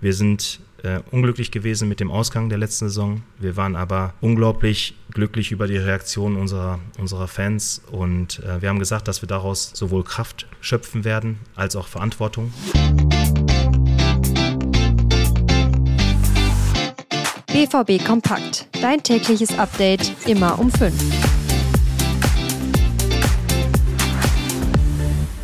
Wir sind äh, unglücklich gewesen mit dem Ausgang der letzten Saison. Wir waren aber unglaublich glücklich über die Reaktion unserer, unserer Fans und äh, wir haben gesagt, dass wir daraus sowohl Kraft schöpfen werden als auch Verantwortung. BVB Kompakt. Dein tägliches Update immer um 5.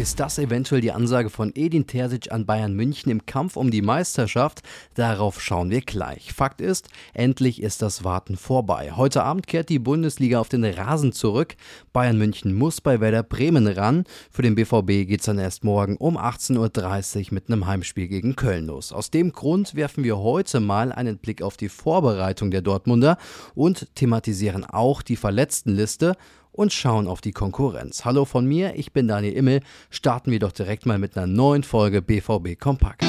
Ist das eventuell die Ansage von Edin Terzic an Bayern München im Kampf um die Meisterschaft? Darauf schauen wir gleich. Fakt ist, endlich ist das Warten vorbei. Heute Abend kehrt die Bundesliga auf den Rasen zurück. Bayern München muss bei Werder Bremen ran. Für den BVB geht es dann erst morgen um 18.30 Uhr mit einem Heimspiel gegen Köln los. Aus dem Grund werfen wir heute mal einen Blick auf die Vorbereitung der Dortmunder und thematisieren auch die Verletztenliste und schauen auf die Konkurrenz. Hallo von mir, ich bin Daniel Immel. Starten wir doch direkt mal mit einer neuen Folge BVB Kompakt.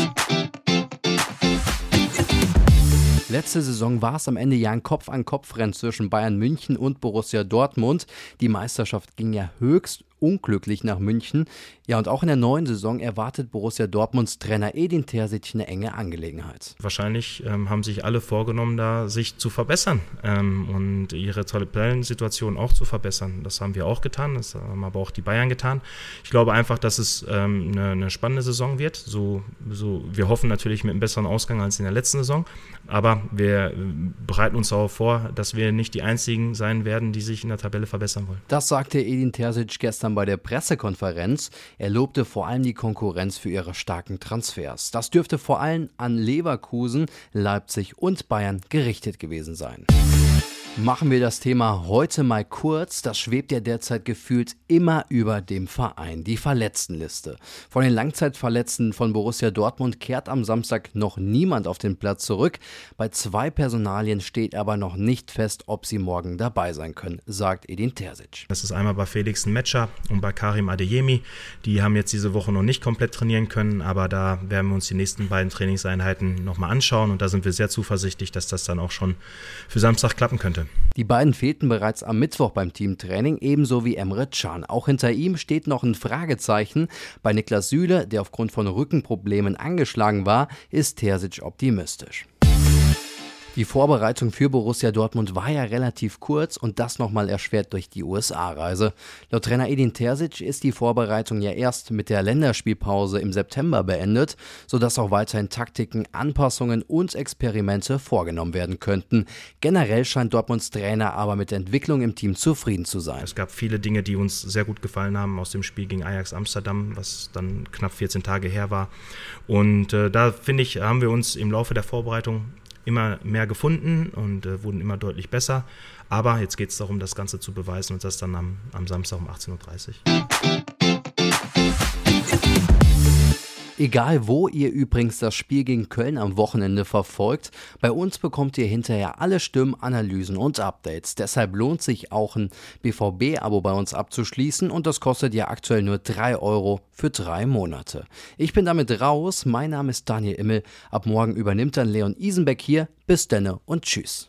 Letzte Saison war es am Ende ja ein Kopf-an-Kopf-Rennen zwischen Bayern München und Borussia Dortmund. Die Meisterschaft ging ja höchst unglücklich nach München. Ja, und auch in der neuen Saison erwartet Borussia Dortmunds Trainer Edin Terzic eine enge Angelegenheit. Wahrscheinlich ähm, haben sich alle vorgenommen, da sich zu verbessern ähm, und ihre Tabellensituation auch zu verbessern. Das haben wir auch getan, das haben aber auch die Bayern getan. Ich glaube einfach, dass es ähm, eine, eine, spannende Saison wird. So, so, wir hoffen natürlich mit einem besseren Ausgang als in der letzten Saison, aber wir äh, bereiten uns darauf vor, dass wir nicht die Einzigen sein werden, die sich in der Tabelle verbessern wollen. Das sagte Edin Terzic gestern gestern bei der Pressekonferenz. Er lobte vor allem die Konkurrenz für ihre starken Transfers. Das dürfte vor allem an Leverkusen, Leipzig und Bayern gerichtet gewesen sein. Machen wir das Thema heute mal kurz. Das schwebt ja derzeit gefühlt immer über dem Verein. Die Verletztenliste. Von den Langzeitverletzten von Borussia Dortmund kehrt am Samstag noch niemand auf den Platz zurück. Bei zwei Personalien steht aber noch nicht fest, ob sie morgen dabei sein können, sagt Edin Terzic. Das ist einmal bei Felix Metscher und bei Karim Adeyemi. Die haben jetzt diese Woche noch nicht komplett trainieren können, aber da werden wir uns die nächsten beiden Trainingseinheiten nochmal anschauen und da sind wir sehr zuversichtlich, dass das dann auch schon für Samstag klappen könnte. Die beiden fehlten bereits am Mittwoch beim Teamtraining, ebenso wie Emre Can. Auch hinter ihm steht noch ein Fragezeichen. Bei Niklas Süle, der aufgrund von Rückenproblemen angeschlagen war, ist Terzic optimistisch. Die Vorbereitung für Borussia Dortmund war ja relativ kurz und das nochmal erschwert durch die USA-Reise. Laut Trainer Edin Terzic ist die Vorbereitung ja erst mit der Länderspielpause im September beendet, sodass auch weiterhin Taktiken, Anpassungen und Experimente vorgenommen werden könnten. Generell scheint Dortmunds Trainer aber mit der Entwicklung im Team zufrieden zu sein. Es gab viele Dinge, die uns sehr gut gefallen haben aus dem Spiel gegen Ajax Amsterdam, was dann knapp 14 Tage her war. Und äh, da finde ich, haben wir uns im Laufe der Vorbereitung immer mehr gefunden und äh, wurden immer deutlich besser. Aber jetzt geht es darum, das Ganze zu beweisen und das dann am, am Samstag um 18.30 Uhr. Egal wo ihr übrigens das Spiel gegen Köln am Wochenende verfolgt, bei uns bekommt ihr hinterher alle Stimmen, Analysen und Updates. Deshalb lohnt sich auch ein BVB-Abo bei uns abzuschließen und das kostet ja aktuell nur 3 Euro für drei Monate. Ich bin damit raus, mein Name ist Daniel Immel, ab morgen übernimmt dann Leon Isenbeck hier. Bis denne und tschüss.